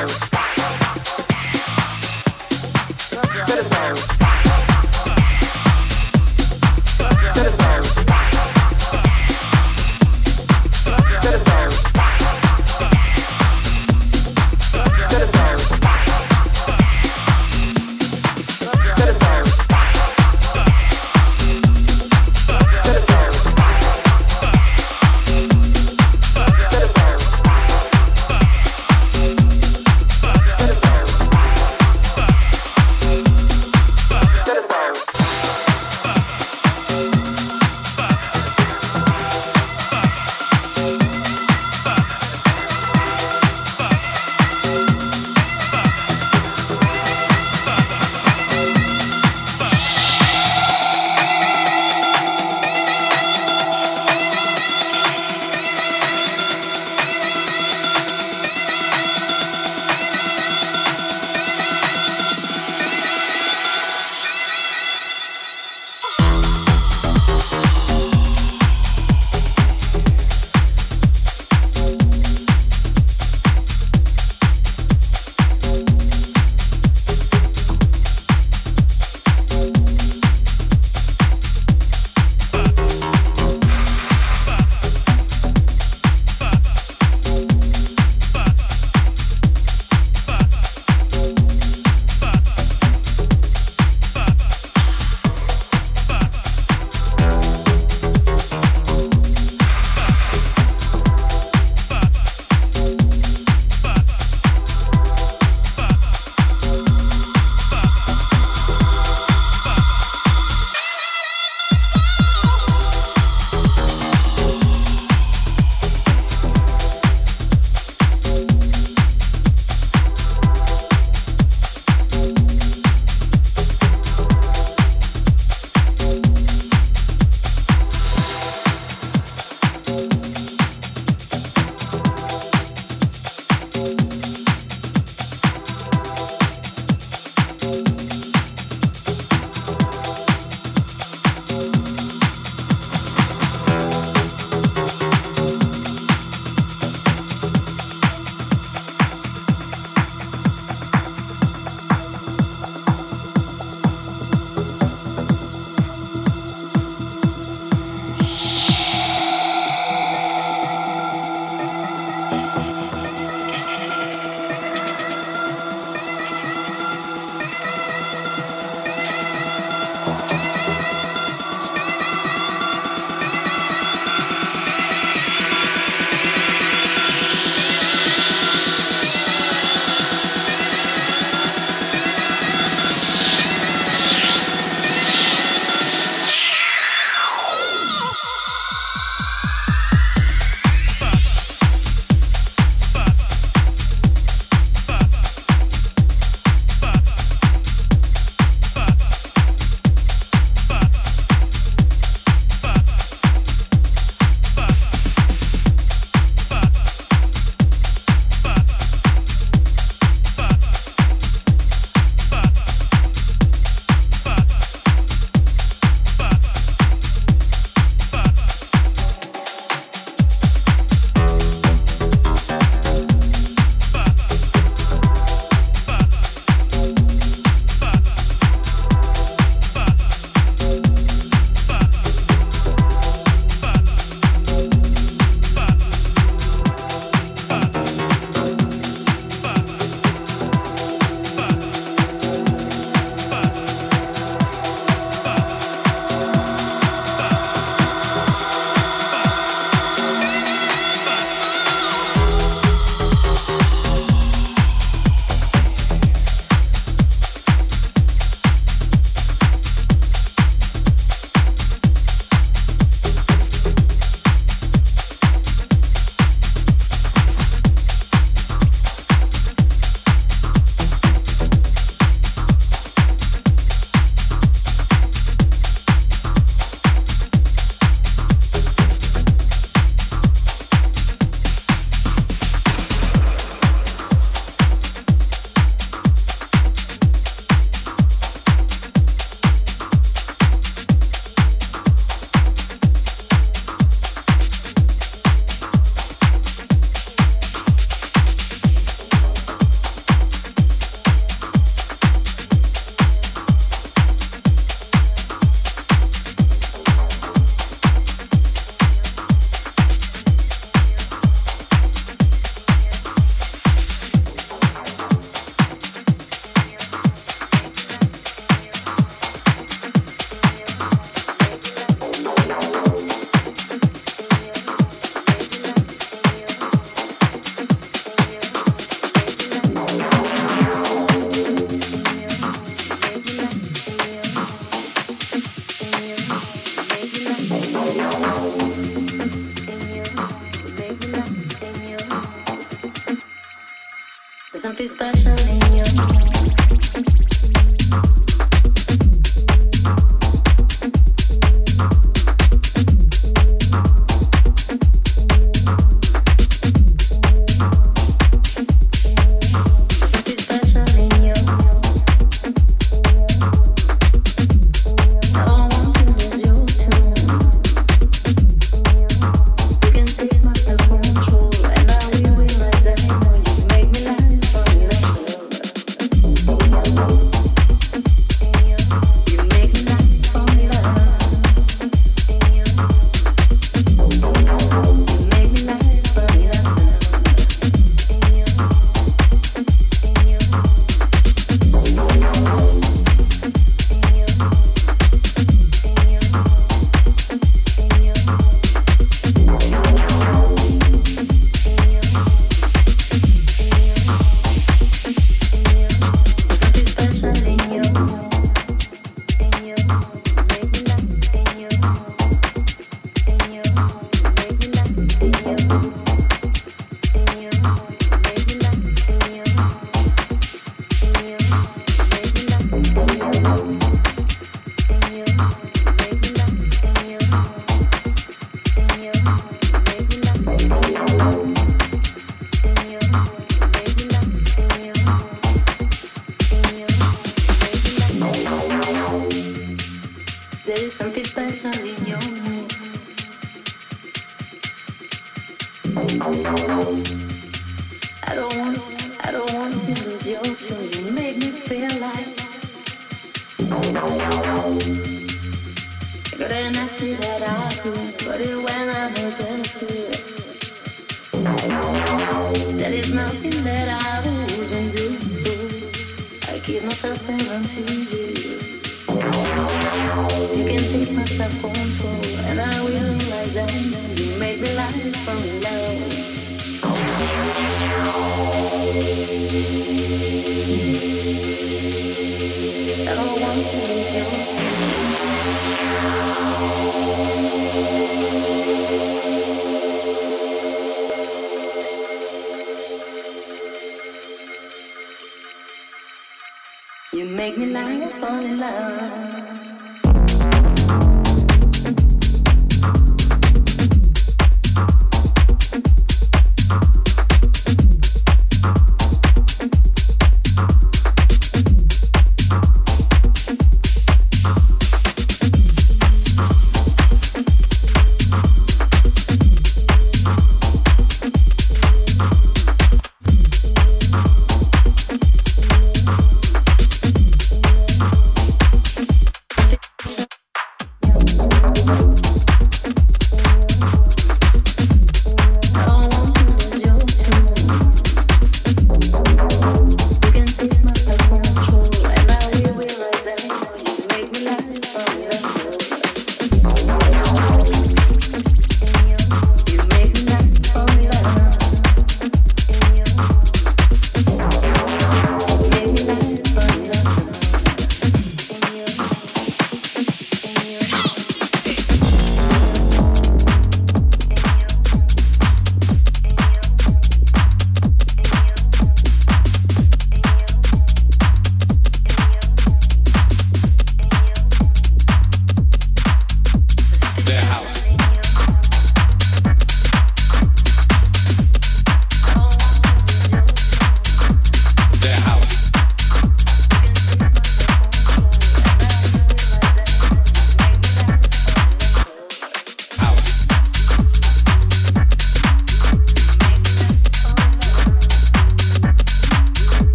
Fire.